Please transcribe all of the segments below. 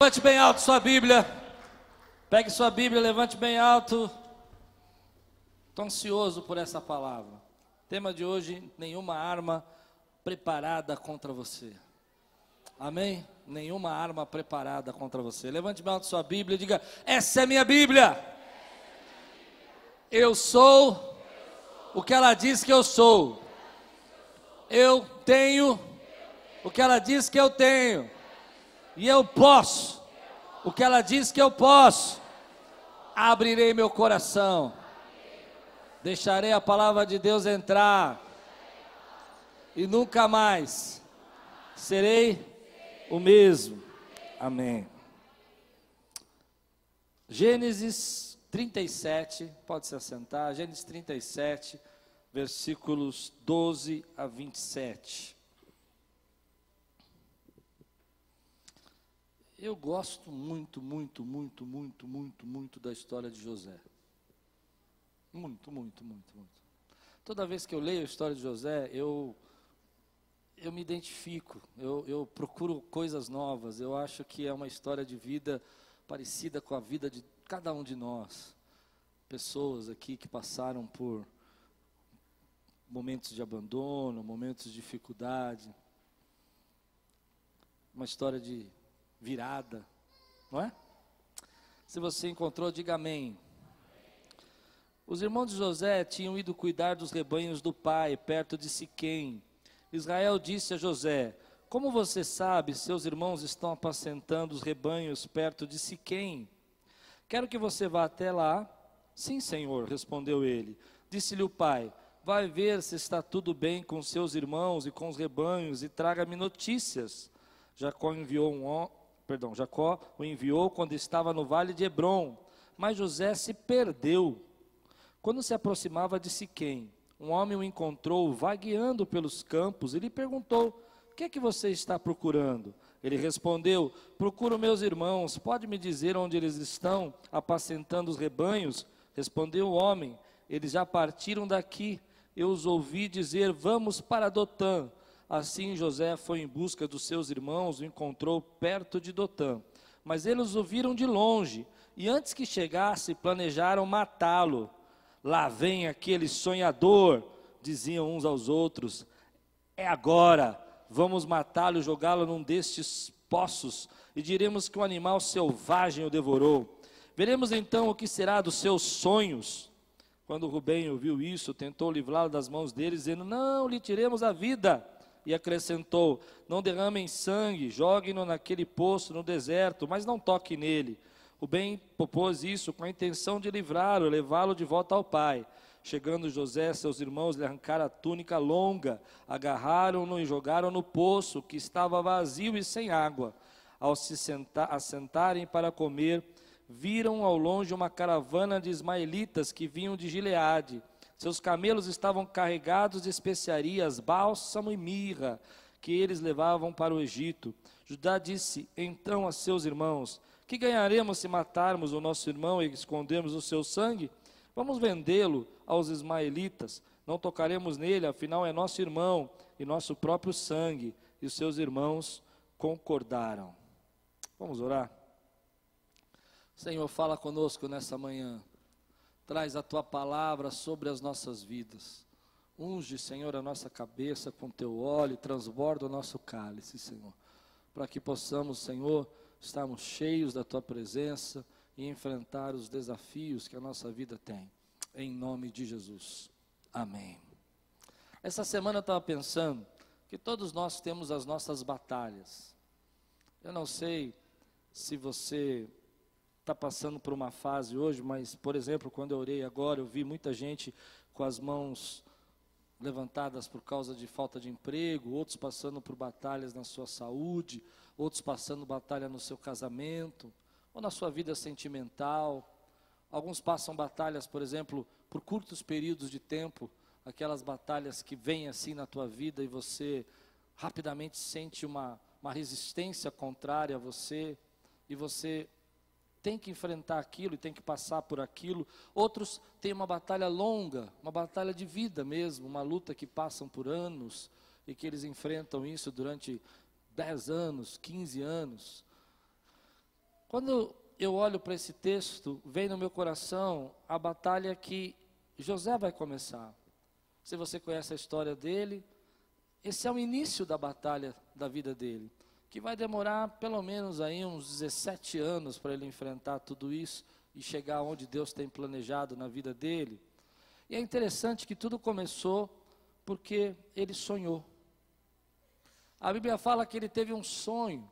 Levante bem alto sua Bíblia. Pegue sua Bíblia, levante bem alto. Estou ansioso por essa palavra. Tema de hoje: nenhuma arma preparada contra você. Amém? Nenhuma arma preparada contra você. Levante bem alto sua Bíblia e diga: Essa é minha Bíblia. Eu sou o que ela diz que eu sou. Eu tenho o que ela diz que eu tenho e eu posso o que ela diz que eu posso. Abrirei meu coração, deixarei a palavra de Deus entrar, e nunca mais serei o mesmo. Amém. Gênesis 37, pode se assentar, Gênesis 37, versículos 12 a 27. Eu gosto muito, muito, muito, muito, muito, muito da história de José. Muito, muito, muito, muito. Toda vez que eu leio a história de José, eu, eu me identifico, eu, eu procuro coisas novas. Eu acho que é uma história de vida parecida com a vida de cada um de nós. Pessoas aqui que passaram por momentos de abandono, momentos de dificuldade. Uma história de virada, não é? Se você encontrou, diga amém. Os irmãos de José tinham ido cuidar dos rebanhos do pai, perto de Siquém. Israel disse a José: Como você sabe, seus irmãos estão apacentando os rebanhos perto de Siquém? Quero que você vá até lá. Sim, senhor, respondeu ele. Disse-lhe o pai: Vai ver se está tudo bem com seus irmãos e com os rebanhos e traga-me notícias. Jacó enviou um, perdão, Jacó o enviou quando estava no vale de Hebron, mas José se perdeu. Quando se aproximava de Siquém, um homem o encontrou vagueando pelos campos e lhe perguntou: "O que é que você está procurando?" Ele respondeu: "Procuro meus irmãos. Pode me dizer onde eles estão apacentando os rebanhos?" Respondeu o homem: "Eles já partiram daqui. Eu os ouvi dizer: Vamos para Dotã." Assim José foi em busca dos seus irmãos, o encontrou perto de Dotã. Mas eles o viram de longe, e antes que chegasse, planejaram matá-lo. Lá vem aquele sonhador, diziam uns aos outros. É agora, vamos matá-lo e jogá-lo num destes poços, e diremos que um animal selvagem o devorou. Veremos então o que será dos seus sonhos. Quando Rubem ouviu isso, tentou livrá-lo das mãos deles, dizendo: Não lhe tiremos a vida e acrescentou: Não derramem sangue, joguem-no naquele poço no deserto, mas não toque nele. O bem propôs isso com a intenção de livrá-lo, levá-lo de volta ao pai. Chegando José, seus irmãos lhe arrancaram a túnica longa, agarraram-no e jogaram no poço, que estava vazio e sem água. Ao se sentar, assentarem para comer, viram ao longe uma caravana de ismaelitas que vinham de Gileade. Seus camelos estavam carregados de especiarias, bálsamo e mirra, que eles levavam para o Egito. Judá disse então a seus irmãos: Que ganharemos se matarmos o nosso irmão e escondermos o seu sangue? Vamos vendê-lo aos ismaelitas. Não tocaremos nele, afinal é nosso irmão e nosso próprio sangue. E os seus irmãos concordaram. Vamos orar? Senhor, fala conosco nessa manhã. Traz a tua palavra sobre as nossas vidas. Unge, Senhor, a nossa cabeça com teu óleo, transborda o nosso cálice, Senhor, para que possamos, Senhor, estarmos cheios da tua presença e enfrentar os desafios que a nossa vida tem. Em nome de Jesus. Amém. Essa semana eu estava pensando que todos nós temos as nossas batalhas. Eu não sei se você está passando por uma fase hoje, mas, por exemplo, quando eu orei agora, eu vi muita gente com as mãos levantadas por causa de falta de emprego, outros passando por batalhas na sua saúde, outros passando batalha no seu casamento, ou na sua vida sentimental. Alguns passam batalhas, por exemplo, por curtos períodos de tempo, aquelas batalhas que vêm assim na tua vida e você rapidamente sente uma, uma resistência contrária a você, e você tem que enfrentar aquilo e tem que passar por aquilo. Outros têm uma batalha longa, uma batalha de vida mesmo, uma luta que passam por anos e que eles enfrentam isso durante 10 anos, 15 anos. Quando eu olho para esse texto, vem no meu coração a batalha que José vai começar. Se você conhece a história dele, esse é o início da batalha da vida dele, que vai demorar pelo menos aí uns 17 anos para ele enfrentar tudo isso e chegar onde Deus tem planejado na vida dele. E é interessante que tudo começou porque ele sonhou. A Bíblia fala que ele teve um sonho,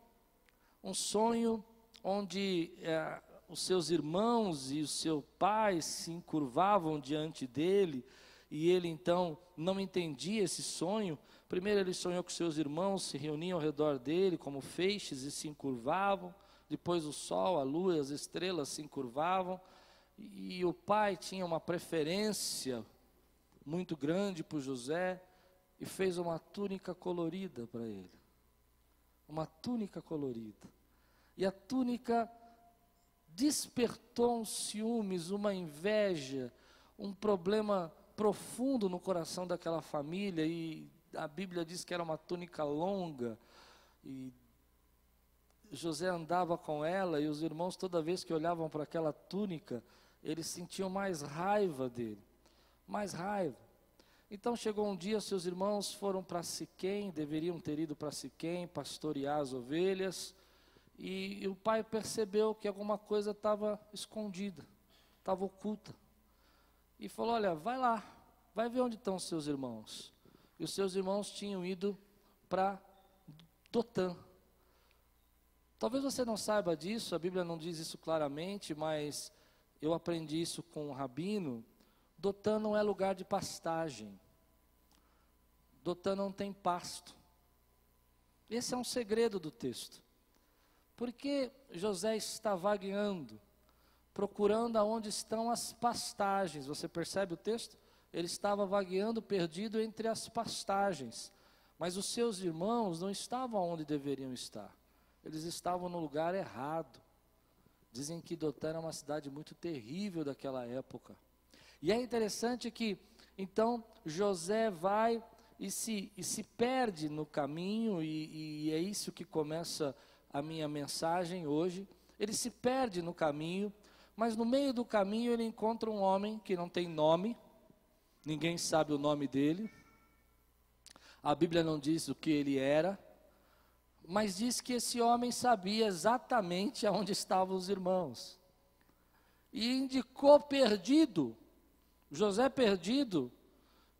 um sonho onde é, os seus irmãos e o seu pai se encurvavam diante dele, e ele então não entendia esse sonho. Primeiro ele sonhou que seus irmãos se reuniam ao redor dele como feixes e se encurvavam. Depois o sol, a lua, as estrelas se encurvavam. E, e o pai tinha uma preferência muito grande por José e fez uma túnica colorida para ele. Uma túnica colorida. E a túnica despertou um ciúmes, uma inveja, um problema profundo no coração daquela família. E a Bíblia diz que era uma túnica longa. E José andava com ela, e os irmãos, toda vez que olhavam para aquela túnica, eles sentiam mais raiva dele. Mais raiva. Então chegou um dia, seus irmãos foram para Siquém, deveriam ter ido para Siquém pastorear as ovelhas, e, e o pai percebeu que alguma coisa estava escondida, estava oculta. E falou: Olha, vai lá, vai ver onde estão seus irmãos. E os seus irmãos tinham ido para Dotã. Talvez você não saiba disso, a Bíblia não diz isso claramente, mas eu aprendi isso com um rabino Dotã não é lugar de pastagem. Dotã não tem pasto. Esse é um segredo do texto. Porque José está vagueando, procurando aonde estão as pastagens. Você percebe o texto? Ele estava vagueando, perdido entre as pastagens. Mas os seus irmãos não estavam onde deveriam estar. Eles estavam no lugar errado. Dizem que Dotã era uma cidade muito terrível daquela época. E é interessante que, então, José vai e se, e se perde no caminho, e, e é isso que começa a minha mensagem hoje. Ele se perde no caminho, mas no meio do caminho ele encontra um homem que não tem nome, ninguém sabe o nome dele. A Bíblia não diz o que ele era, mas diz que esse homem sabia exatamente aonde estavam os irmãos. E indicou perdido José perdido,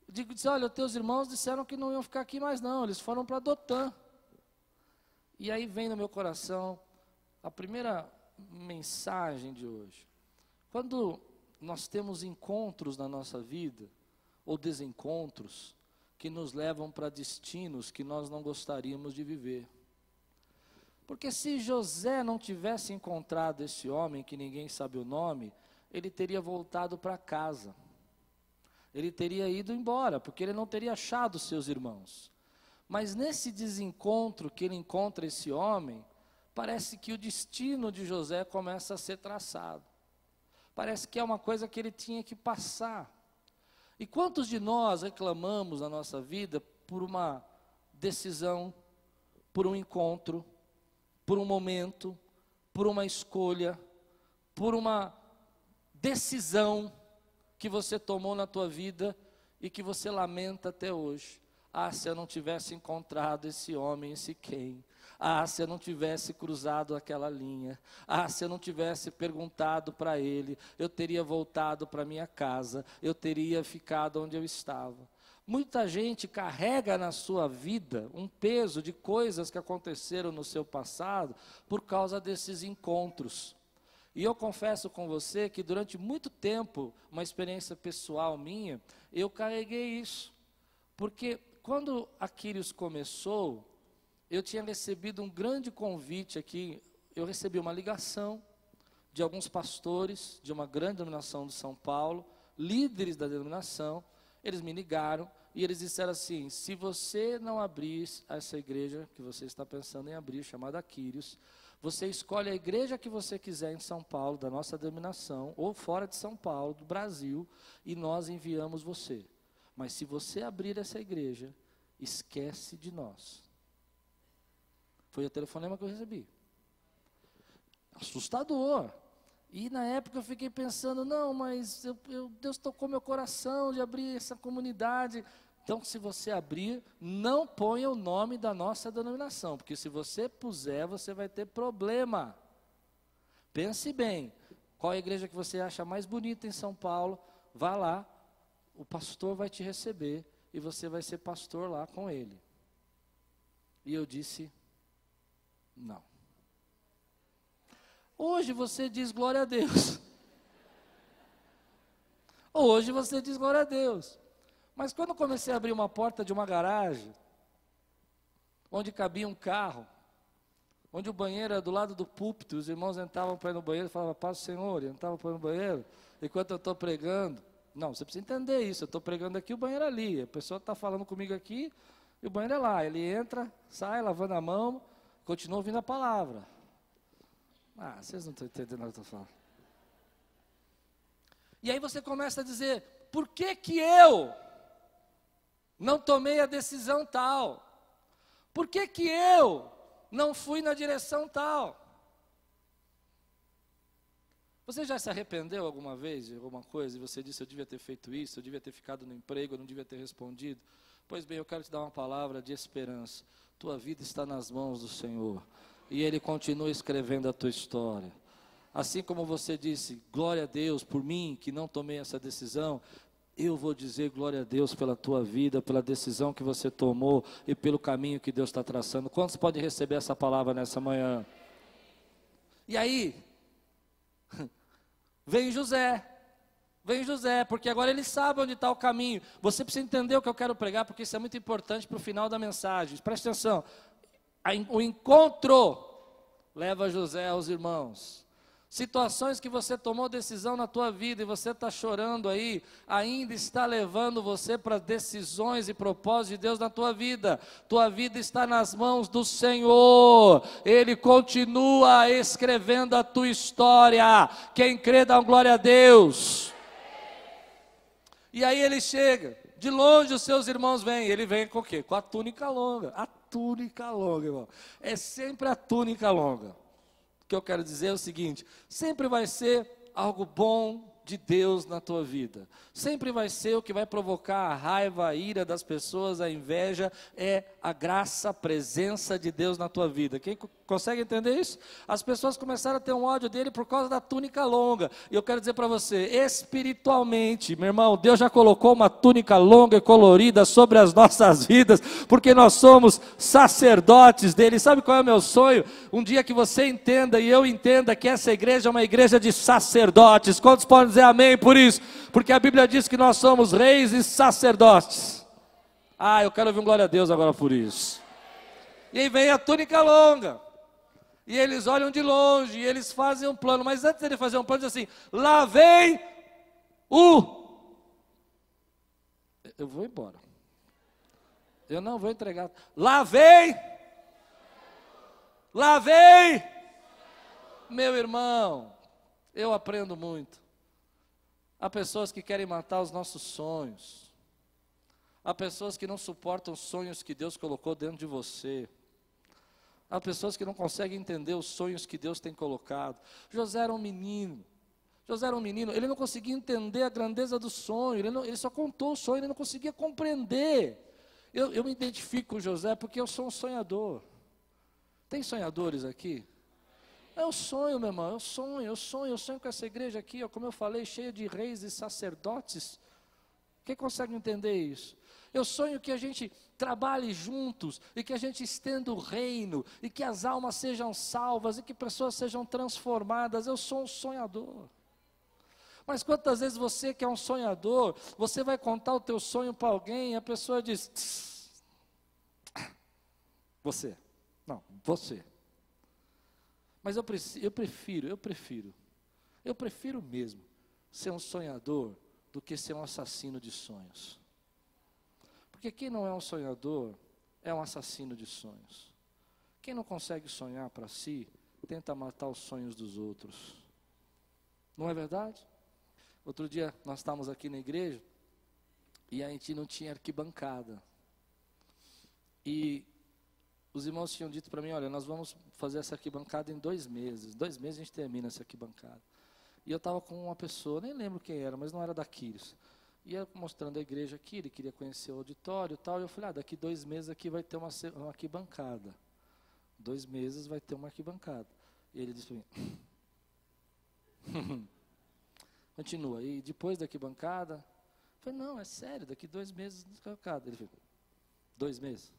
digo, disse, olha, teus irmãos disseram que não iam ficar aqui mais não, eles foram para Dotã. E aí vem no meu coração a primeira mensagem de hoje. Quando nós temos encontros na nossa vida, ou desencontros, que nos levam para destinos que nós não gostaríamos de viver. Porque se José não tivesse encontrado esse homem, que ninguém sabe o nome, ele teria voltado para casa ele teria ido embora, porque ele não teria achado seus irmãos. Mas nesse desencontro que ele encontra esse homem, parece que o destino de José começa a ser traçado. Parece que é uma coisa que ele tinha que passar. E quantos de nós reclamamos na nossa vida por uma decisão, por um encontro, por um momento, por uma escolha, por uma decisão que você tomou na tua vida e que você lamenta até hoje. Ah, se eu não tivesse encontrado esse homem, esse quem. Ah, se eu não tivesse cruzado aquela linha. Ah, se eu não tivesse perguntado para ele, eu teria voltado para minha casa, eu teria ficado onde eu estava. Muita gente carrega na sua vida um peso de coisas que aconteceram no seu passado por causa desses encontros. E eu confesso com você que durante muito tempo, uma experiência pessoal minha, eu carreguei isso. Porque quando Aquiles começou, eu tinha recebido um grande convite aqui, eu recebi uma ligação de alguns pastores de uma grande denominação de São Paulo, líderes da denominação, eles me ligaram e eles disseram assim: se você não abrir essa igreja que você está pensando em abrir, chamada Quírios, você escolhe a igreja que você quiser em São Paulo, da nossa denominação, ou fora de São Paulo, do Brasil, e nós enviamos você. Mas se você abrir essa igreja, esquece de nós. Foi o telefonema que eu recebi. assustador. E na época eu fiquei pensando, não, mas eu, eu, Deus tocou meu coração de abrir essa comunidade. Então, se você abrir, não ponha o nome da nossa denominação, porque se você puser, você vai ter problema. Pense bem, qual é a igreja que você acha mais bonita em São Paulo? Vá lá, o pastor vai te receber e você vai ser pastor lá com ele. E eu disse: não. Hoje você diz glória a Deus. Hoje você diz glória a Deus. Mas quando comecei a abrir uma porta de uma garagem, onde cabia um carro, onde o banheiro era do lado do púlpito, os irmãos entravam para ir no banheiro e falavam, paz do Senhor, e entravam para ir no banheiro, enquanto eu estou pregando. Não, você precisa entender isso, eu estou pregando aqui, o banheiro é ali, a pessoa está falando comigo aqui, e o banheiro é lá. Ele entra, sai, lavando a mão, continua ouvindo a palavra. Ah, vocês não estão entendendo o que eu estou falando. E aí você começa a dizer: por que que eu não tomei a decisão tal? Por que que eu não fui na direção tal? Você já se arrependeu alguma vez de alguma coisa e você disse: Eu devia ter feito isso, eu devia ter ficado no emprego, eu não devia ter respondido? Pois bem, eu quero te dar uma palavra de esperança. Tua vida está nas mãos do Senhor e Ele continua escrevendo a tua história. Assim como você disse, glória a Deus por mim que não tomei essa decisão, eu vou dizer glória a Deus pela tua vida, pela decisão que você tomou e pelo caminho que Deus está traçando. Quantos podem receber essa palavra nessa manhã? E aí, vem José, vem José, porque agora ele sabe onde está o caminho. Você precisa entender o que eu quero pregar, porque isso é muito importante para o final da mensagem. Preste atenção o encontro leva José aos irmãos. Situações que você tomou decisão na tua vida e você está chorando aí, ainda está levando você para decisões e propósitos de Deus na tua vida. Tua vida está nas mãos do Senhor. Ele continua escrevendo a tua história. Quem crê dá glória a Deus. E aí ele chega, de longe os seus irmãos vêm. Ele vem com o quê? Com a túnica longa. A túnica longa, irmão. É sempre a túnica longa. O que eu quero dizer é o seguinte: sempre vai ser algo bom de Deus na tua vida. Sempre vai ser o que vai provocar a raiva, a ira das pessoas, a inveja, é a graça, a presença de Deus na tua vida. Quem consegue entender isso? As pessoas começaram a ter um ódio dele por causa da túnica longa. E eu quero dizer para você, espiritualmente, meu irmão, Deus já colocou uma túnica longa e colorida sobre as nossas vidas, porque nós somos sacerdotes dele. Sabe qual é o meu sonho? Um dia que você entenda e eu entenda que essa igreja é uma igreja de sacerdotes. Quantos podem dizer amém por isso? Porque a Bíblia diz que nós somos reis e sacerdotes. Ah, eu quero ouvir um glória a Deus agora por isso. E aí vem a túnica longa. E eles olham de longe, e eles fazem um plano. Mas antes de fazer um plano, diz assim: lá vem o. Eu vou embora. Eu não vou entregar. Lá vem. Lá vem. Meu irmão, eu aprendo muito. Há pessoas que querem matar os nossos sonhos. Há pessoas que não suportam os sonhos que Deus colocou dentro de você. Há pessoas que não conseguem entender os sonhos que Deus tem colocado. José era um menino. José era um menino, ele não conseguia entender a grandeza do sonho, ele, não, ele só contou o sonho, ele não conseguia compreender. Eu, eu me identifico com José porque eu sou um sonhador. Tem sonhadores aqui? É o sonho, meu irmão, é o sonho, eu sonho, eu sonho com essa igreja aqui, ó, como eu falei, cheia de reis e sacerdotes. Quem consegue entender isso? Eu sonho que a gente trabalhe juntos e que a gente estenda o reino e que as almas sejam salvas e que pessoas sejam transformadas. Eu sou um sonhador. Mas quantas vezes você que é um sonhador, você vai contar o teu sonho para alguém e a pessoa diz: Você. Não, você. Mas eu, eu prefiro, eu prefiro, eu prefiro mesmo ser um sonhador do que ser um assassino de sonhos. Porque quem não é um sonhador é um assassino de sonhos. Quem não consegue sonhar para si, tenta matar os sonhos dos outros. Não é verdade? Outro dia nós estávamos aqui na igreja e a gente não tinha arquibancada. E os irmãos tinham dito para mim, olha, nós vamos fazer essa arquibancada em dois meses. Dois meses a gente termina essa arquibancada. E eu estava com uma pessoa, nem lembro quem era, mas não era da. Ia mostrando a igreja aqui, ele queria conhecer o auditório e tal. E eu falei, ah, daqui dois meses aqui vai ter uma, uma arquibancada. Dois meses vai ter uma arquibancada. E ele disse para mim, continua. E depois da arquibancada, eu falei, não, é sério, daqui dois meses arquibancada. Ele falou, dois meses?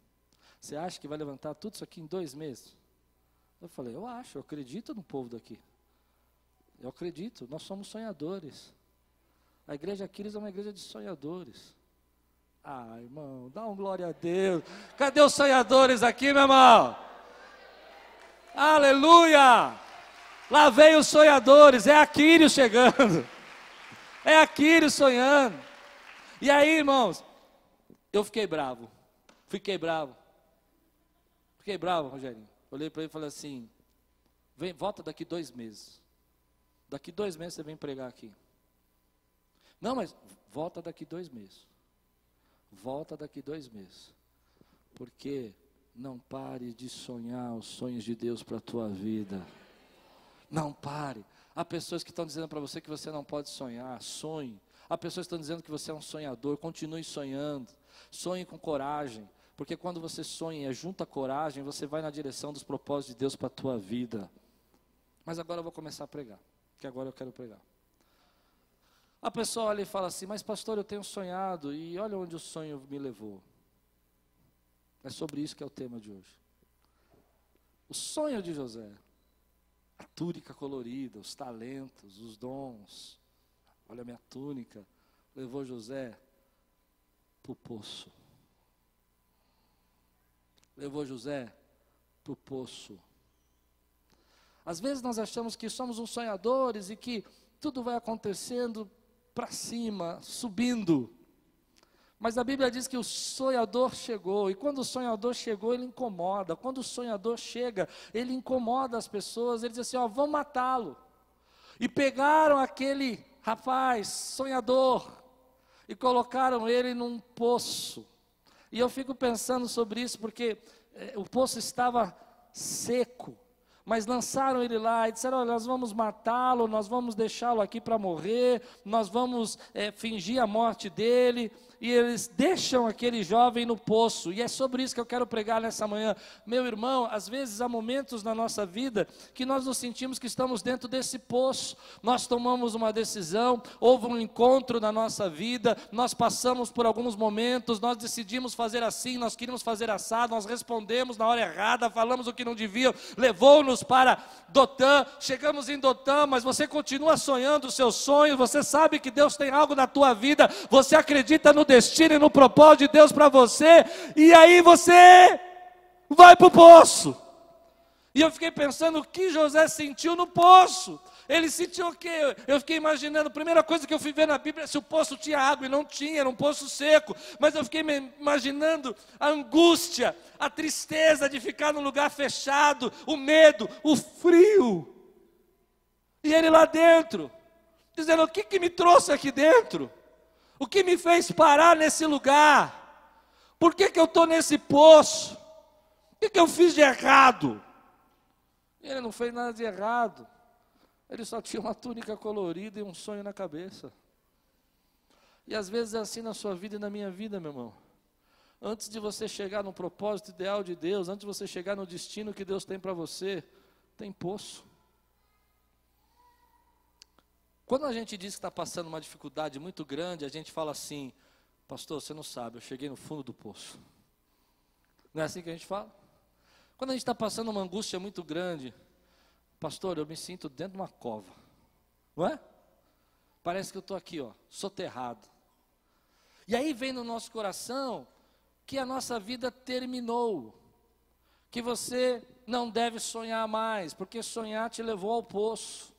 Você acha que vai levantar tudo isso aqui em dois meses? Eu falei, eu acho, eu acredito no povo daqui. Eu acredito, nós somos sonhadores. A igreja Aquiles é uma igreja de sonhadores. Ah, irmão, dá um glória a Deus. Cadê os sonhadores aqui, meu irmão? Aleluia! Lá vem os sonhadores, é Aquiles chegando. É Aquiles sonhando. E aí, irmãos, eu fiquei bravo. Fiquei bravo. Fiquei bravo, Rogerinho. Olhei para ele e falei assim: vem, volta daqui dois meses. Daqui dois meses você vem pregar aqui. Não, mas volta daqui dois meses. Volta daqui dois meses. Porque não pare de sonhar os sonhos de Deus para a tua vida. Não pare. Há pessoas que estão dizendo para você que você não pode sonhar. Sonhe. Há pessoas que estão dizendo que você é um sonhador. Continue sonhando. Sonhe com coragem. Porque quando você sonha e junta coragem, você vai na direção dos propósitos de Deus para a tua vida. Mas agora eu vou começar a pregar, que agora eu quero pregar. A pessoa olha e fala assim: Mas, pastor, eu tenho sonhado e olha onde o sonho me levou. É sobre isso que é o tema de hoje. O sonho de José, a túnica colorida, os talentos, os dons. Olha a minha túnica, levou José para o poço levou José para o poço. Às vezes nós achamos que somos uns sonhadores e que tudo vai acontecendo para cima, subindo. Mas a Bíblia diz que o sonhador chegou, e quando o sonhador chegou, ele incomoda. Quando o sonhador chega, ele incomoda as pessoas, ele diz assim: ó, vamos matá-lo. E pegaram aquele rapaz, sonhador, e colocaram ele num poço. E eu fico pensando sobre isso porque é, o poço estava seco. Mas lançaram ele lá e disseram: Olha, nós vamos matá-lo, nós vamos deixá-lo aqui para morrer, nós vamos é, fingir a morte dele e eles deixam aquele jovem no poço. E é sobre isso que eu quero pregar nessa manhã. Meu irmão, às vezes há momentos na nossa vida que nós nos sentimos que estamos dentro desse poço. Nós tomamos uma decisão, houve um encontro na nossa vida, nós passamos por alguns momentos, nós decidimos fazer assim, nós queríamos fazer assado, nós respondemos na hora errada, falamos o que não devia, levou-nos para Dotã, chegamos em Dotã, mas você continua sonhando os seus sonhos, você sabe que Deus tem algo na tua vida, você acredita no destino e no propósito de Deus para você, e aí você vai para o poço. E eu fiquei pensando o que José sentiu no poço. Ele sentiu o quê? Eu fiquei imaginando, a primeira coisa que eu fui ver na Bíblia é se o poço tinha água, e não tinha, era um poço seco. Mas eu fiquei imaginando a angústia, a tristeza de ficar num lugar fechado, o medo, o frio. E ele lá dentro, dizendo: O que, que me trouxe aqui dentro? O que me fez parar nesse lugar? Por que, que eu estou nesse poço? O que, que eu fiz de errado? Ele não fez nada de errado. Ele só tinha uma túnica colorida e um sonho na cabeça. E às vezes é assim na sua vida e na minha vida, meu irmão. Antes de você chegar no propósito ideal de Deus, antes de você chegar no destino que Deus tem para você, tem poço. Quando a gente diz que está passando uma dificuldade muito grande, a gente fala assim, pastor, você não sabe, eu cheguei no fundo do poço. Não é assim que a gente fala? Quando a gente está passando uma angústia muito grande, pastor, eu me sinto dentro de uma cova, não é? Parece que eu estou aqui, ó, soterrado. E aí vem no nosso coração que a nossa vida terminou, que você não deve sonhar mais, porque sonhar te levou ao poço.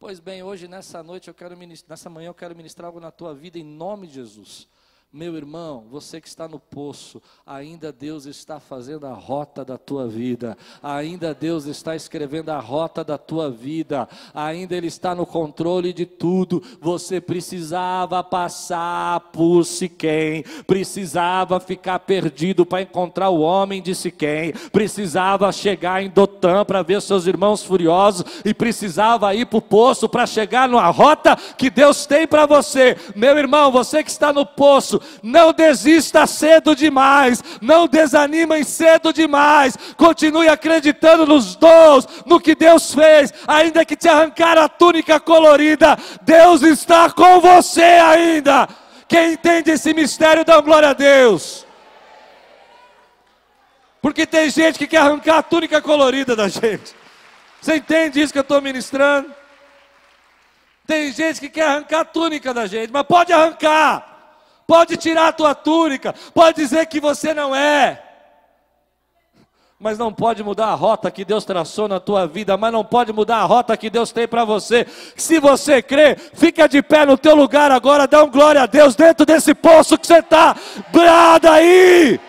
Pois bem, hoje nessa noite eu quero ministrar, nessa manhã eu quero ministrar algo na tua vida em nome de Jesus. Meu irmão, você que está no poço, ainda Deus está fazendo a rota da tua vida, ainda Deus está escrevendo a rota da tua vida, ainda Ele está no controle de tudo. Você precisava passar por Siquém, precisava ficar perdido para encontrar o homem de Siquém, precisava chegar em Dotã para ver seus irmãos furiosos e precisava ir para o poço para chegar numa rota que Deus tem para você. Meu irmão, você que está no poço, não desista cedo demais, não desanime cedo demais, continue acreditando nos dons, no que Deus fez, ainda que te arrancar a túnica colorida, Deus está com você ainda. Quem entende esse mistério, dá glória a Deus. Porque tem gente que quer arrancar a túnica colorida da gente. Você entende isso que eu estou ministrando? Tem gente que quer arrancar a túnica da gente, mas pode arrancar pode tirar a tua túnica, pode dizer que você não é, mas não pode mudar a rota que Deus traçou na tua vida, mas não pode mudar a rota que Deus tem para você. Se você crê, fica de pé no teu lugar agora, dá um glória a Deus dentro desse poço que você está. Brada aí!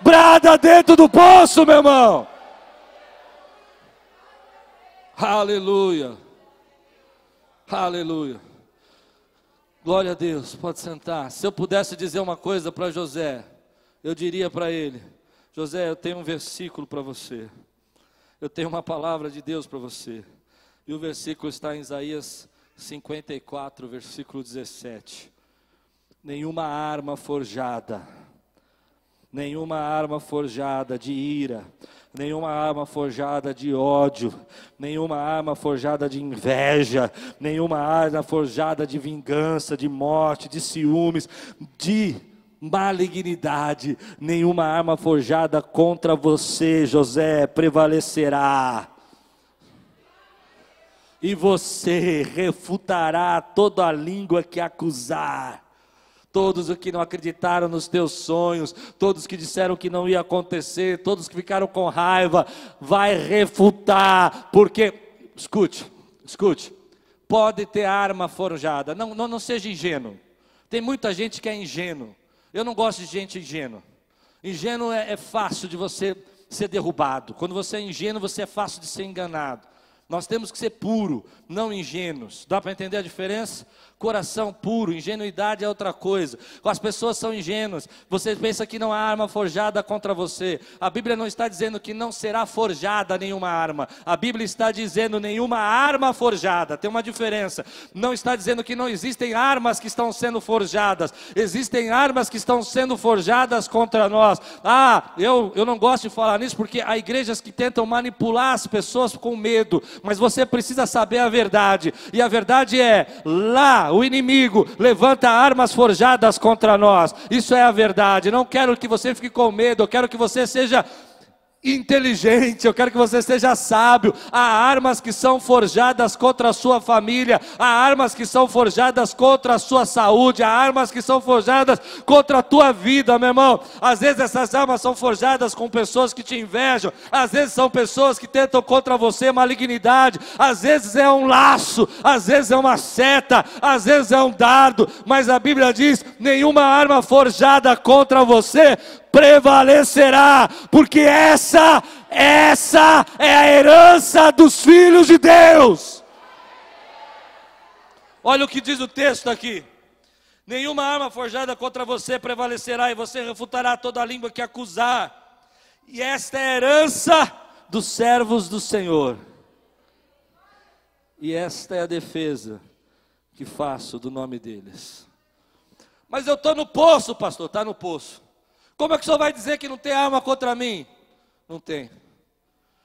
Brada dentro do poço, meu irmão. Aleluia. Aleluia. Glória a Deus, pode sentar. Se eu pudesse dizer uma coisa para José, eu diria para ele: José, eu tenho um versículo para você. Eu tenho uma palavra de Deus para você. E o versículo está em Isaías 54, versículo 17. Nenhuma arma forjada, nenhuma arma forjada de ira, nenhuma arma forjada de ódio, nenhuma arma forjada de inveja, nenhuma arma forjada de vingança, de morte, de ciúmes, de malignidade, nenhuma arma forjada contra você, José, prevalecerá. E você refutará toda a língua que acusar todos os que não acreditaram nos teus sonhos, todos que disseram que não ia acontecer, todos que ficaram com raiva, vai refutar, porque, escute, escute, pode ter arma forjada, não, não, não seja ingênuo, tem muita gente que é ingênuo, eu não gosto de gente ingênua, ingênuo é, é fácil de você ser derrubado, quando você é ingênuo, você é fácil de ser enganado, nós temos que ser puro, não ingênuos. Dá para entender a diferença? Coração puro, ingenuidade é outra coisa. As pessoas são ingênuas. Você pensa que não há arma forjada contra você. A Bíblia não está dizendo que não será forjada nenhuma arma. A Bíblia está dizendo nenhuma arma forjada. Tem uma diferença. Não está dizendo que não existem armas que estão sendo forjadas. Existem armas que estão sendo forjadas contra nós. Ah, eu, eu não gosto de falar nisso porque há igrejas que tentam manipular as pessoas com medo. Mas você precisa saber a verdade. E a verdade é: lá o inimigo levanta armas forjadas contra nós. Isso é a verdade. Não quero que você fique com medo, eu quero que você seja inteligente, eu quero que você seja sábio. Há armas que são forjadas contra a sua família, há armas que são forjadas contra a sua saúde, há armas que são forjadas contra a tua vida, meu irmão. Às vezes essas armas são forjadas com pessoas que te invejam, às vezes são pessoas que tentam contra você malignidade, às vezes é um laço, às vezes é uma seta, às vezes é um dardo, mas a Bíblia diz: nenhuma arma forjada contra você prevalecerá, porque essa, essa é a herança dos filhos de Deus. Olha o que diz o texto aqui. Nenhuma arma forjada contra você prevalecerá, e você refutará toda a língua que acusar. E esta é a herança dos servos do Senhor. E esta é a defesa que faço do nome deles. Mas eu estou no poço, pastor, está no poço. Como é que o senhor vai dizer que não tem arma contra mim? Não tem.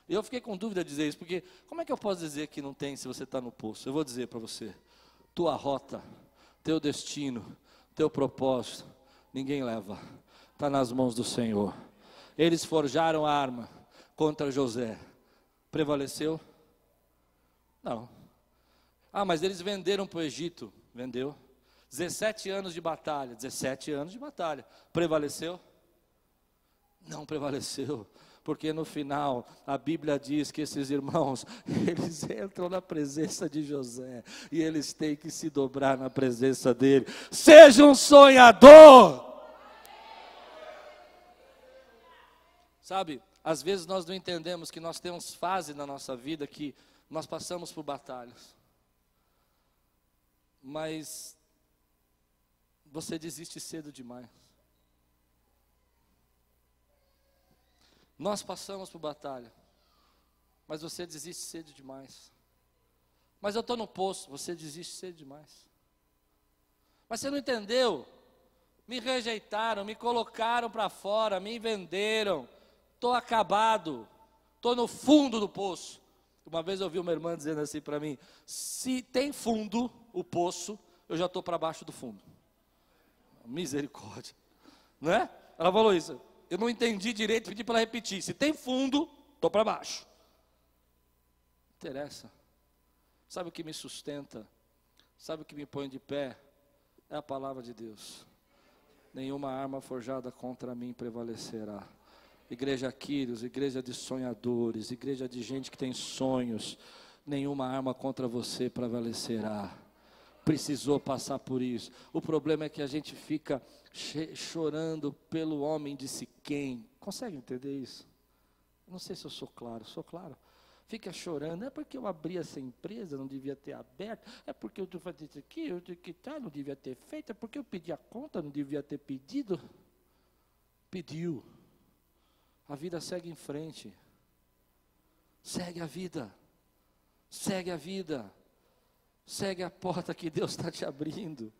E eu fiquei com dúvida de dizer isso, porque como é que eu posso dizer que não tem se você está no poço? Eu vou dizer para você: tua rota, teu destino, teu propósito, ninguém leva, está nas mãos do Senhor. Eles forjaram a arma contra José, prevaleceu? Não. Ah, mas eles venderam para o Egito, vendeu. 17 anos de batalha, 17 anos de batalha, prevaleceu? Não prevaleceu, porque no final a Bíblia diz que esses irmãos, eles entram na presença de José e eles têm que se dobrar na presença dele. Seja um sonhador! Sabe, às vezes nós não entendemos que nós temos fases na nossa vida que nós passamos por batalhas. Mas você desiste cedo demais. Nós passamos por batalha, mas você desiste cedo demais. Mas eu estou no poço, você desiste cedo demais. Mas você não entendeu? Me rejeitaram, me colocaram para fora, me venderam, estou acabado, estou no fundo do poço. Uma vez eu ouvi uma irmã dizendo assim para mim: se tem fundo o poço, eu já estou para baixo do fundo. Misericórdia, não é? Ela falou isso. Eu não entendi direito, pedi para repetir. Se tem fundo, estou para baixo. Interessa. Sabe o que me sustenta? Sabe o que me põe de pé? É a palavra de Deus. Nenhuma arma forjada contra mim prevalecerá. Igreja Quírios, igreja de sonhadores, igreja de gente que tem sonhos. Nenhuma arma contra você prevalecerá. Precisou passar por isso. O problema é que a gente fica chorando pelo homem de Siquém. Consegue entender isso? Não sei se eu sou claro, sou claro. Fica chorando, é porque eu abri essa empresa, não devia ter aberto, é porque eu fazendo isso aqui, eu que tá, não devia ter feito, é porque eu pedi a conta, não devia ter pedido. Pediu. A vida segue em frente. Segue a vida. Segue a vida. Segue a porta que Deus está te abrindo.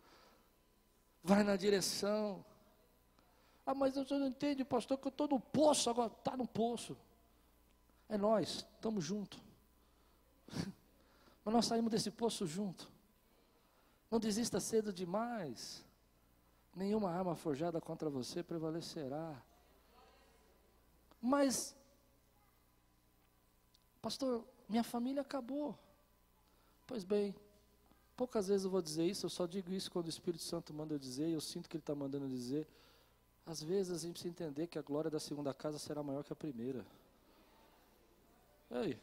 Vai na direção. Ah, mas eu não entendo, pastor, que eu estou no poço agora. Está no poço. É nós, estamos juntos. Mas nós saímos desse poço junto. Não desista cedo demais. Nenhuma arma forjada contra você prevalecerá. Mas, pastor, minha família acabou. Pois bem, poucas vezes eu vou dizer isso, eu só digo isso quando o Espírito Santo manda eu dizer, e eu sinto que Ele está mandando dizer. Às vezes a gente precisa entender que a glória da segunda casa será maior que a primeira. Ei,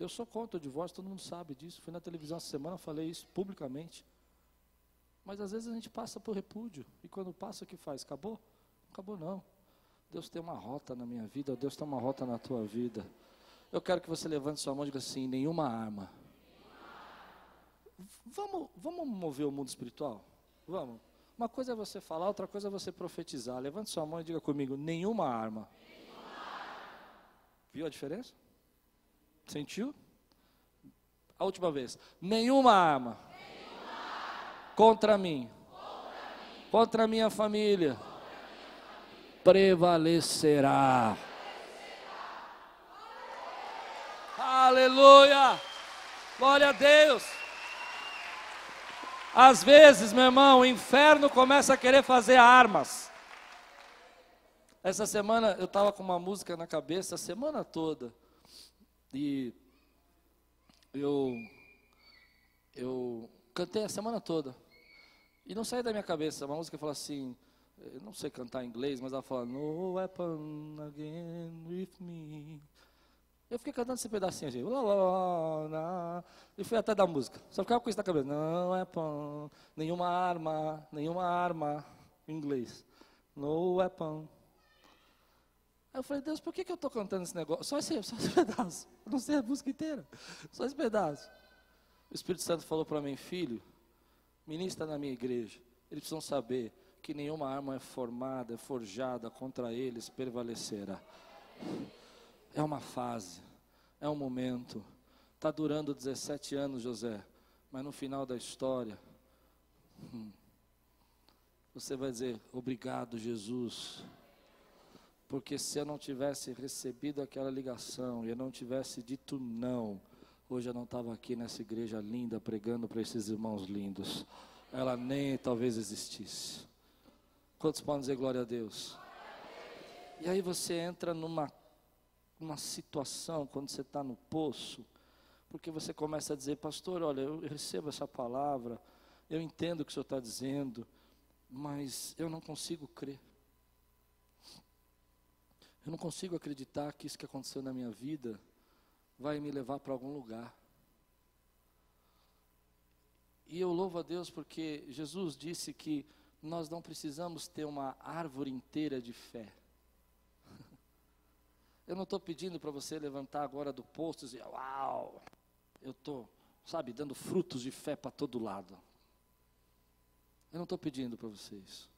eu sou contra o divórcio, todo mundo sabe disso. Fui na televisão essa semana, falei isso publicamente. Mas às vezes a gente passa por repúdio, e quando passa, o que faz? Acabou? Acabou não. Deus tem uma rota na minha vida, Deus tem uma rota na tua vida. Eu quero que você levante sua mão e diga assim: nenhuma arma. Vamos, vamos mover o mundo espiritual? Vamos. Uma coisa é você falar, outra coisa é você profetizar. Levante sua mão e diga comigo: nenhuma arma. Viu a diferença? Sentiu? A última vez: nenhuma arma. Contra, mim. contra minha família prevalecerá. Aleluia! Glória a Deus! Às vezes, meu irmão, o inferno começa a querer fazer armas. Essa semana eu estava com uma música na cabeça a semana toda. E eu, eu cantei a semana toda. E não saiu da minha cabeça. Uma música fala assim: eu não sei cantar inglês, mas ela fala, No weapon again with me. Eu fiquei cantando esse pedacinho assim, lá, lá, lá, e fui até da música. Só ficava com isso na cabeça, no weapon, nenhuma arma, nenhuma arma, em inglês. No weapon. Aí eu falei, Deus, por que, que eu estou cantando esse negócio? Só esse, só esse pedaço. Eu não sei a música inteira. Só esse pedaço. O Espírito Santo falou para mim, filho, ministra na minha igreja. Eles precisam saber que nenhuma arma é formada, é forjada contra eles prevalecerá. É uma fase, é um momento. Está durando 17 anos, José, mas no final da história, hum, você vai dizer: Obrigado, Jesus. Porque se eu não tivesse recebido aquela ligação e eu não tivesse dito não, hoje eu não estava aqui nessa igreja linda pregando para esses irmãos lindos. Ela nem talvez existisse. Quantos podem dizer glória a Deus? E aí você entra numa, numa situação, quando você está no poço, porque você começa a dizer, pastor, olha, eu recebo essa palavra, eu entendo o que o senhor está dizendo, mas eu não consigo crer. Eu não consigo acreditar que isso que aconteceu na minha vida vai me levar para algum lugar. E eu louvo a Deus porque Jesus disse que nós não precisamos ter uma árvore inteira de fé. Eu não estou pedindo para você levantar agora do posto e dizer, uau, eu estou, sabe, dando frutos de fé para todo lado. Eu não estou pedindo para vocês.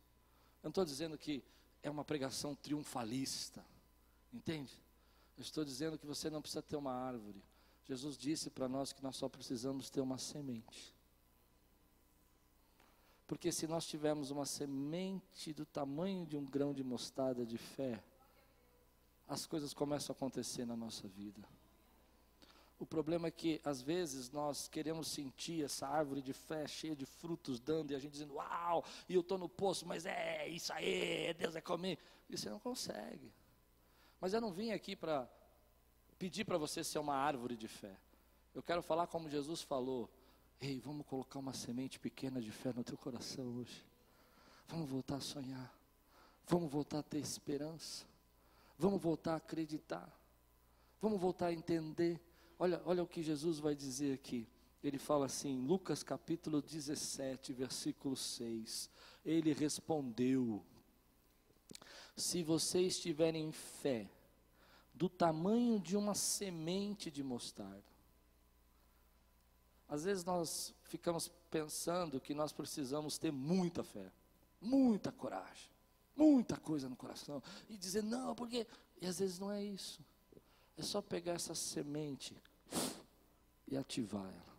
Eu não estou dizendo que é uma pregação triunfalista. Entende? Eu estou dizendo que você não precisa ter uma árvore. Jesus disse para nós que nós só precisamos ter uma semente. Porque se nós tivermos uma semente do tamanho de um grão de mostarda de fé, as coisas começam a acontecer na nossa vida. O problema é que, às vezes, nós queremos sentir essa árvore de fé cheia de frutos dando, e a gente dizendo, uau, e eu estou no poço, mas é isso aí, Deus é comigo. E você não consegue. Mas eu não vim aqui para pedir para você ser uma árvore de fé. Eu quero falar como Jesus falou. Ei, vamos colocar uma semente pequena de fé no teu coração hoje. Vamos voltar a sonhar. Vamos voltar a ter esperança. Vamos voltar a acreditar. Vamos voltar a entender. Olha, olha o que Jesus vai dizer aqui. Ele fala assim, Lucas capítulo 17, versículo 6. Ele respondeu: Se vocês tiverem fé do tamanho de uma semente de mostarda, às vezes nós ficamos pensando que nós precisamos ter muita fé, muita coragem, muita coisa no coração e dizer não, porque e às vezes não é isso. É só pegar essa semente e ativar ela.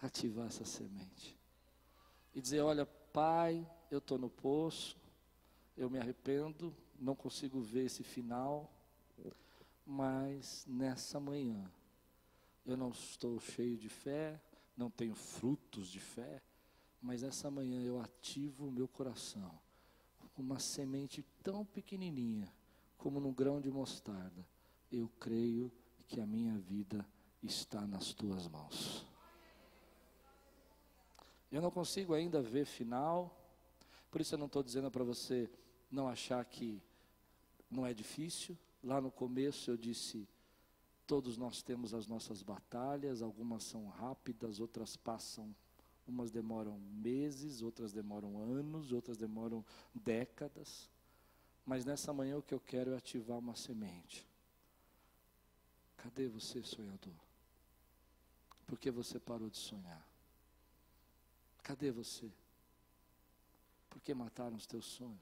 Ativar essa semente. E dizer, olha, pai, eu estou no poço, eu me arrependo, não consigo ver esse final, mas nessa manhã eu não estou cheio de fé, não tenho frutos de fé, mas essa manhã eu ativo o meu coração uma semente tão pequenininha como num grão de mostarda. Eu creio que a minha vida está nas tuas mãos. Eu não consigo ainda ver final, por isso eu não estou dizendo para você não achar que não é difícil. Lá no começo eu disse Todos nós temos as nossas batalhas, algumas são rápidas, outras passam, umas demoram meses, outras demoram anos, outras demoram décadas. Mas nessa manhã o que eu quero é ativar uma semente. Cadê você, sonhador? Por que você parou de sonhar? Cadê você? Por que mataram os teus sonhos?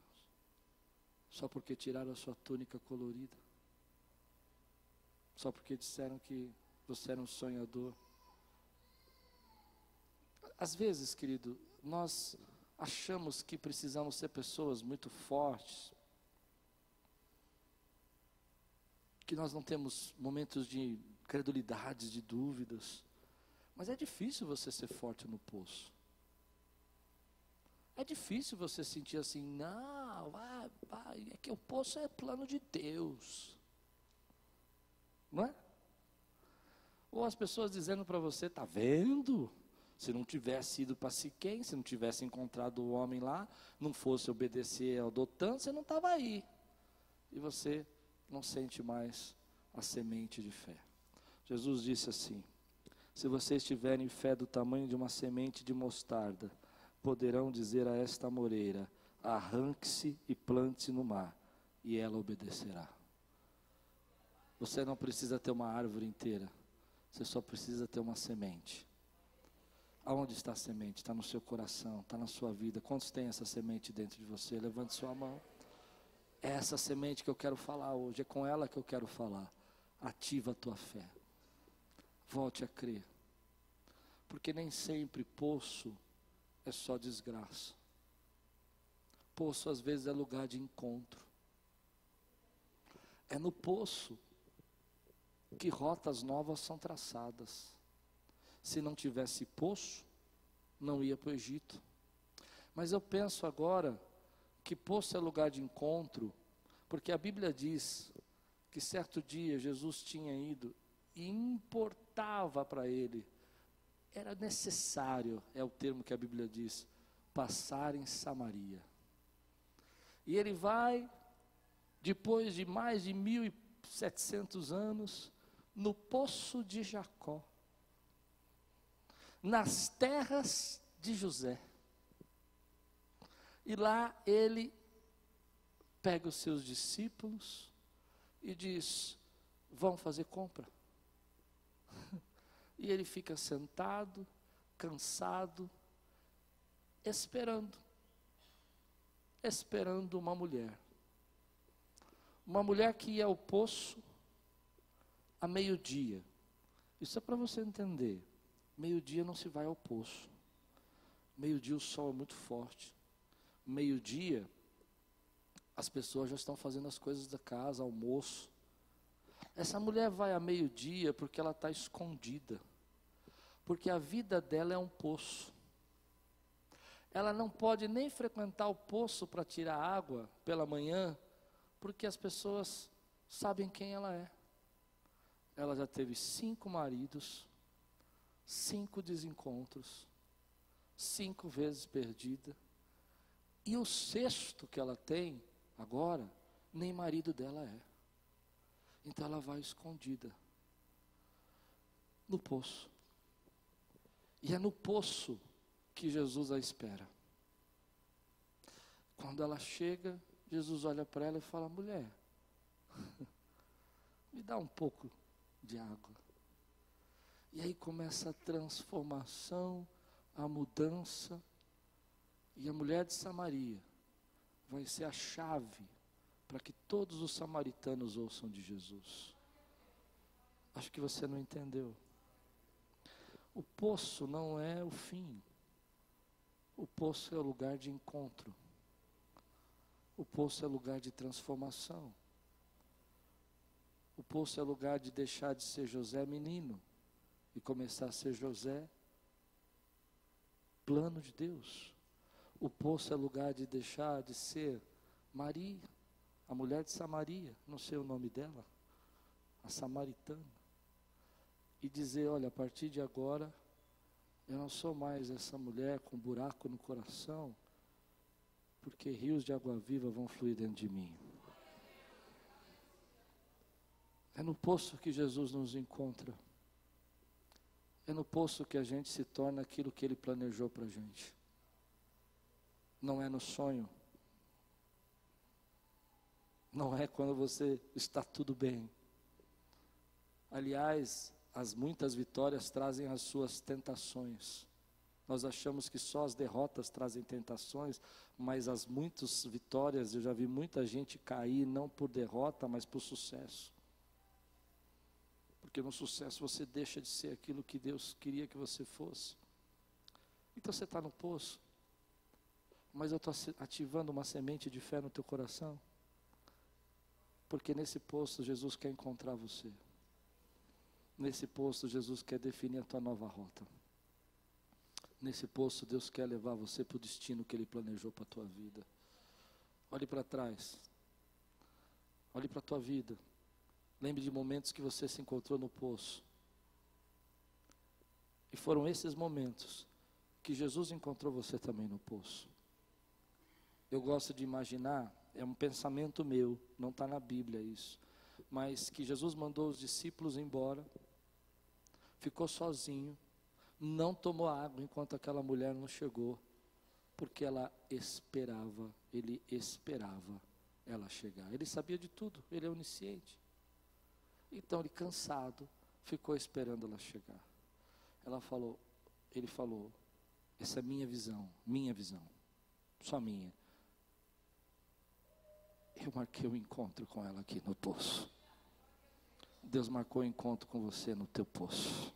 Só porque tiraram a sua túnica colorida? só porque disseram que você era um sonhador. Às vezes, querido, nós achamos que precisamos ser pessoas muito fortes, que nós não temos momentos de credulidade, de dúvidas, mas é difícil você ser forte no poço. É difícil você sentir assim, não, vai, é que o poço é plano de Deus. Não é? Ou as pessoas dizendo para você, tá vendo? Se não tivesse ido para Siquém, se não tivesse encontrado o homem lá, não fosse obedecer ao Dotan, você não estava aí. E você não sente mais a semente de fé. Jesus disse assim: Se vocês tiverem fé do tamanho de uma semente de mostarda, poderão dizer a esta moreira: arranque-se e plante-se no mar, e ela obedecerá. Você não precisa ter uma árvore inteira. Você só precisa ter uma semente. Aonde está a semente? Está no seu coração, está na sua vida. Quantos tem essa semente dentro de você? Levante sua mão. É essa semente que eu quero falar hoje. É com ela que eu quero falar. Ativa a tua fé. Volte a crer. Porque nem sempre poço é só desgraça. Poço às vezes é lugar de encontro. É no poço que rotas novas são traçadas. Se não tivesse poço, não ia para o Egito. Mas eu penso agora que poço é lugar de encontro, porque a Bíblia diz que certo dia Jesus tinha ido e importava para ele, era necessário, é o termo que a Bíblia diz, passar em Samaria. E ele vai depois de mais de 1.700 anos, no poço de Jacó, nas terras de José. E lá ele pega os seus discípulos e diz: Vão fazer compra. E ele fica sentado, cansado, esperando. Esperando uma mulher. Uma mulher que ia ao poço a meio-dia. Isso é para você entender. Meio-dia não se vai ao poço. Meio-dia o sol é muito forte. Meio-dia as pessoas já estão fazendo as coisas da casa, almoço. Essa mulher vai a meio-dia porque ela está escondida. Porque a vida dela é um poço. Ela não pode nem frequentar o poço para tirar água pela manhã, porque as pessoas sabem quem ela é. Ela já teve cinco maridos, cinco desencontros, cinco vezes perdida. E o sexto que ela tem Agora, nem marido dela é. Então ela vai escondida no poço. E é no poço que Jesus a espera. Quando ela chega, Jesus olha para ela e fala: mulher, me dá um pouco de água. E aí começa a transformação, a mudança. E a mulher de Samaria vai ser a chave para que todos os samaritanos ouçam de Jesus. Acho que você não entendeu. O poço não é o fim. O poço é o lugar de encontro. O poço é lugar de transformação. O poço é lugar de deixar de ser José menino e começar a ser José plano de Deus. O poço é lugar de deixar de ser Maria, a mulher de Samaria, não sei o nome dela, a samaritana, e dizer: olha, a partir de agora, eu não sou mais essa mulher com buraco no coração, porque rios de água viva vão fluir dentro de mim. É no poço que Jesus nos encontra. É no poço que a gente se torna aquilo que Ele planejou para a gente não é no sonho. Não é quando você está tudo bem. Aliás, as muitas vitórias trazem as suas tentações. Nós achamos que só as derrotas trazem tentações, mas as muitas vitórias, eu já vi muita gente cair não por derrota, mas por sucesso. Porque no sucesso você deixa de ser aquilo que Deus queria que você fosse. Então você está no poço mas eu estou ativando uma semente de fé no teu coração. Porque nesse posto Jesus quer encontrar você. Nesse posto Jesus quer definir a tua nova rota. Nesse posto Deus quer levar você para o destino que Ele planejou para a tua vida. Olhe para trás. Olhe para a tua vida. Lembre de momentos que você se encontrou no poço. E foram esses momentos que Jesus encontrou você também no poço eu gosto de imaginar, é um pensamento meu, não está na Bíblia isso, mas que Jesus mandou os discípulos embora, ficou sozinho, não tomou água enquanto aquela mulher não chegou, porque ela esperava, ele esperava ela chegar. Ele sabia de tudo, ele é onisciente. Então ele cansado ficou esperando ela chegar. Ela falou, ele falou, essa é minha visão, minha visão, só minha eu marquei o um encontro com ela aqui no poço. Deus marcou o um encontro com você no teu poço.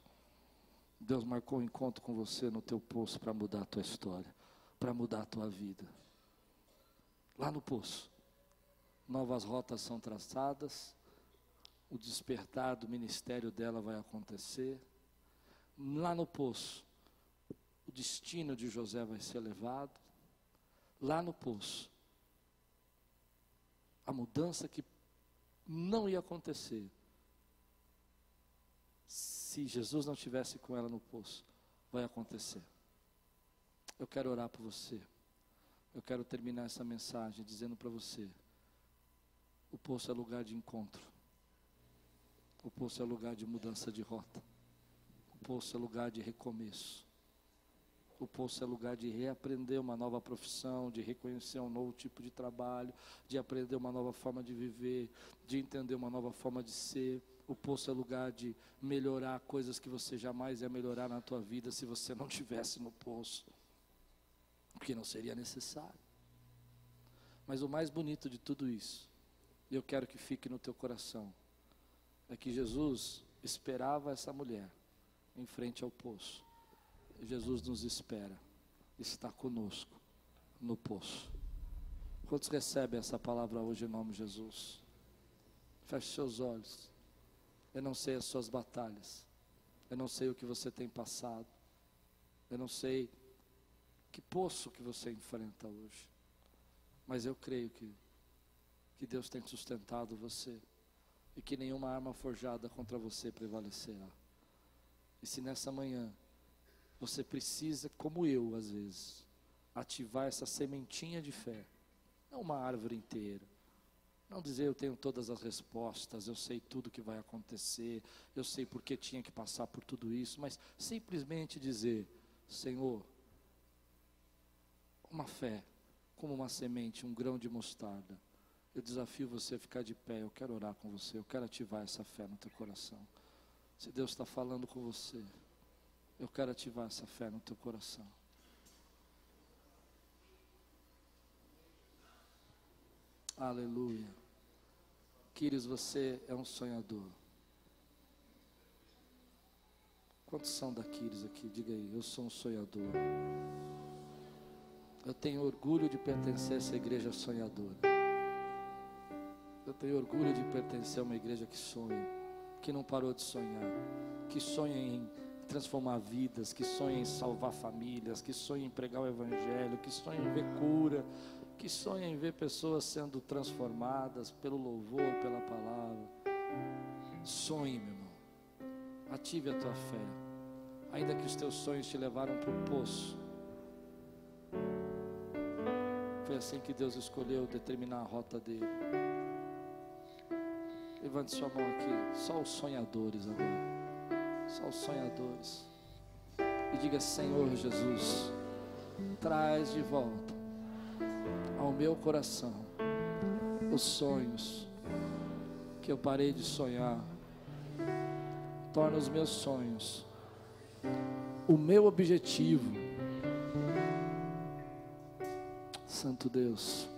Deus marcou o um encontro com você no teu poço para mudar a tua história, para mudar a tua vida. Lá no poço, novas rotas são traçadas, o despertar do ministério dela vai acontecer. Lá no poço, o destino de José vai ser levado. Lá no poço, a mudança que não ia acontecer se Jesus não tivesse com ela no poço, vai acontecer. Eu quero orar por você. Eu quero terminar essa mensagem dizendo para você O poço é lugar de encontro. O poço é lugar de mudança de rota. O poço é lugar de recomeço. O poço é lugar de reaprender uma nova profissão, de reconhecer um novo tipo de trabalho, de aprender uma nova forma de viver, de entender uma nova forma de ser. O poço é lugar de melhorar coisas que você jamais ia melhorar na tua vida se você não tivesse no poço. Porque não seria necessário. Mas o mais bonito de tudo isso, eu quero que fique no teu coração, é que Jesus esperava essa mulher em frente ao poço. Jesus nos espera, está conosco no poço. Quantos recebem essa palavra hoje em nome de Jesus? Feche seus olhos. Eu não sei as suas batalhas. Eu não sei o que você tem passado. Eu não sei que poço que você enfrenta hoje. Mas eu creio que, que Deus tem sustentado você. E que nenhuma arma forjada contra você prevalecerá. E se nessa manhã você precisa, como eu às vezes, ativar essa sementinha de fé, não uma árvore inteira. Não dizer eu tenho todas as respostas, eu sei tudo que vai acontecer, eu sei porque tinha que passar por tudo isso, mas simplesmente dizer: Senhor, uma fé, como uma semente, um grão de mostarda. Eu desafio você a ficar de pé, eu quero orar com você, eu quero ativar essa fé no teu coração. Se Deus está falando com você, eu quero ativar essa fé no teu coração. Aleluia. Queridos, você é um sonhador. Quantos são da Quires aqui? Diga aí, eu sou um sonhador. Eu tenho orgulho de pertencer a essa igreja sonhadora. Eu tenho orgulho de pertencer a uma igreja que sonha, que não parou de sonhar, que sonha em transformar vidas, que sonha em salvar famílias, que sonha em pregar o Evangelho, que sonha em ver cura, que sonha em ver pessoas sendo transformadas pelo louvor, pela palavra. Sonhe, meu irmão. Ative a tua fé. Ainda que os teus sonhos te levaram para o poço. Foi assim que Deus escolheu determinar a rota dele. Levante sua mão aqui. Só os sonhadores agora só os sonhadores. E diga: Senhor Jesus, traz de volta ao meu coração os sonhos que eu parei de sonhar. Torna os meus sonhos o meu objetivo. Santo Deus.